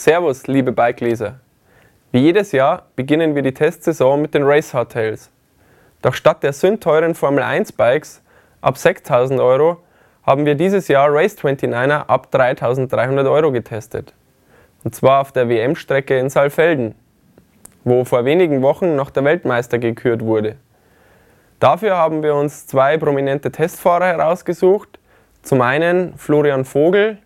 Servus, liebe Bikeleser. Wie jedes Jahr beginnen wir die Testsaison mit den Race Hardtails. Doch statt der sündteuren Formel 1 Bikes ab 6000 Euro haben wir dieses Jahr Race 29er ab 3300 Euro getestet. Und zwar auf der WM-Strecke in Saalfelden, wo vor wenigen Wochen noch der Weltmeister gekürt wurde. Dafür haben wir uns zwei prominente Testfahrer herausgesucht. Zum einen Florian Vogel,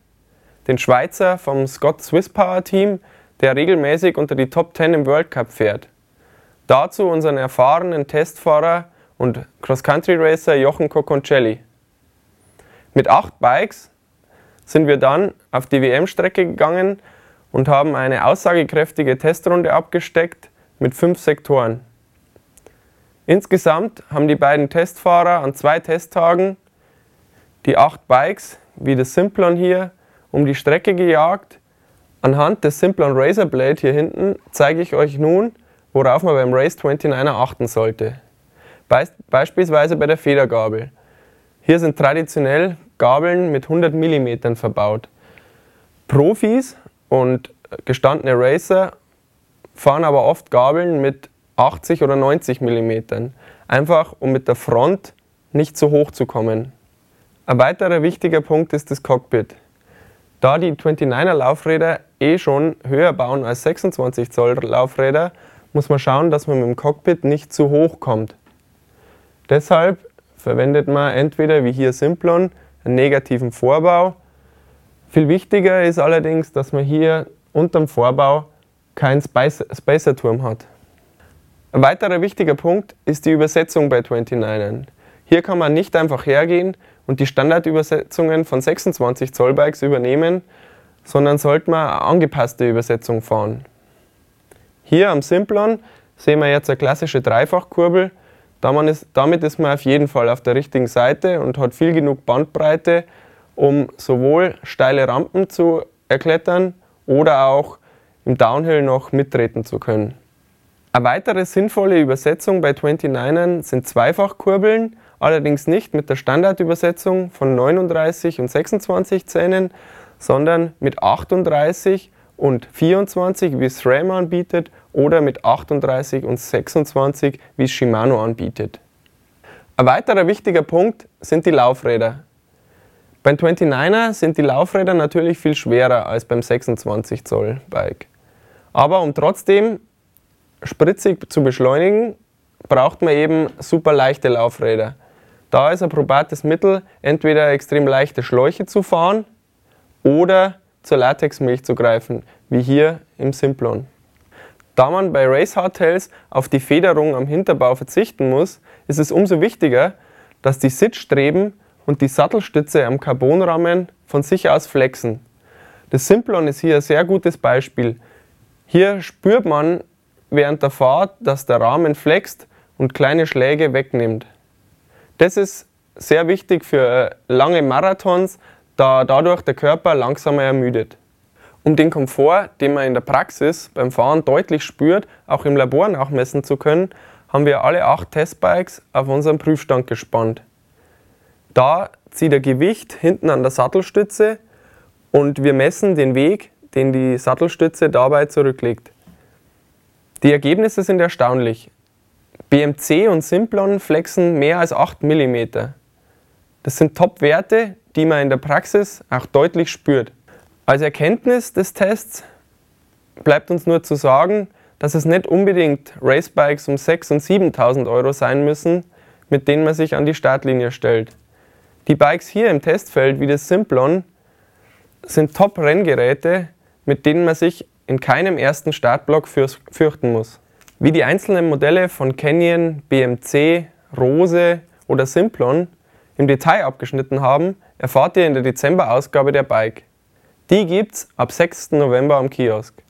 den Schweizer vom Scott Swiss Power Team, der regelmäßig unter die Top 10 im World Cup fährt. Dazu unseren erfahrenen Testfahrer und Cross-Country-Racer Jochen Coconcelli. Mit acht Bikes sind wir dann auf die WM-Strecke gegangen und haben eine aussagekräftige Testrunde abgesteckt mit fünf Sektoren. Insgesamt haben die beiden Testfahrer an zwei Testtagen die acht Bikes, wie das Simplon hier, um die Strecke gejagt. Anhand des Simplon Razor Blade hier hinten zeige ich euch nun, worauf man beim Race 29er achten sollte. beispielsweise bei der Federgabel. Hier sind traditionell Gabeln mit 100 mm verbaut. Profis und gestandene Racer fahren aber oft Gabeln mit 80 oder 90 mm, einfach um mit der Front nicht zu hoch zu kommen. Ein weiterer wichtiger Punkt ist das Cockpit. Da die 29er Laufräder eh schon höher bauen als 26 Zoll Laufräder, muss man schauen, dass man mit dem Cockpit nicht zu hoch kommt. Deshalb verwendet man entweder wie hier Simplon einen negativen Vorbau. Viel wichtiger ist allerdings, dass man hier unterm Vorbau keinen Spacer-Turm hat. Ein weiterer wichtiger Punkt ist die Übersetzung bei 29ern. Hier kann man nicht einfach hergehen und die Standardübersetzungen von 26 Zoll Bikes übernehmen, sondern sollte man eine angepasste Übersetzung fahren. Hier am Simplon sehen wir jetzt eine klassische Dreifachkurbel. Damit ist man auf jeden Fall auf der richtigen Seite und hat viel genug Bandbreite, um sowohl steile Rampen zu erklettern oder auch im Downhill noch mittreten zu können. Eine weitere sinnvolle Übersetzung bei 29ern sind Zweifachkurbeln, allerdings nicht mit der Standardübersetzung von 39 und 26 Zähnen, sondern mit 38 und 24, wie es SRAM anbietet, oder mit 38 und 26, wie es Shimano anbietet. Ein weiterer wichtiger Punkt sind die Laufräder. Beim 29er sind die Laufräder natürlich viel schwerer als beim 26 Zoll Bike. Aber um trotzdem spritzig zu beschleunigen, braucht man eben super leichte Laufräder. Da ist ein probates Mittel, entweder extrem leichte Schläuche zu fahren oder zur Latexmilch zu greifen, wie hier im Simplon. Da man bei Race Hardtails auf die Federung am Hinterbau verzichten muss, ist es umso wichtiger, dass die Sitzstreben und die Sattelstütze am Carbonrahmen von sich aus flexen. Das Simplon ist hier ein sehr gutes Beispiel. Hier spürt man während der Fahrt, dass der Rahmen flext und kleine Schläge wegnimmt. Das ist sehr wichtig für lange Marathons, da dadurch der Körper langsamer ermüdet. Um den Komfort, den man in der Praxis beim Fahren deutlich spürt, auch im Labor nachmessen zu können, haben wir alle acht Testbikes auf unseren Prüfstand gespannt. Da zieht der Gewicht hinten an der Sattelstütze und wir messen den Weg, den die Sattelstütze dabei zurücklegt. Die Ergebnisse sind erstaunlich. BMC und Simplon flexen mehr als 8 mm. Das sind Top-Werte, die man in der Praxis auch deutlich spürt. Als Erkenntnis des Tests bleibt uns nur zu sagen, dass es nicht unbedingt Racebikes um 6.000 und 7.000 Euro sein müssen, mit denen man sich an die Startlinie stellt. Die Bikes hier im Testfeld wie das Simplon sind Top-Renngeräte, mit denen man sich in keinem ersten Startblock fürchten muss. Wie die einzelnen Modelle von Canyon, BMC, Rose oder Simplon im Detail abgeschnitten haben, erfahrt ihr in der Dezemberausgabe der Bike. Die gibt's ab 6. November am Kiosk.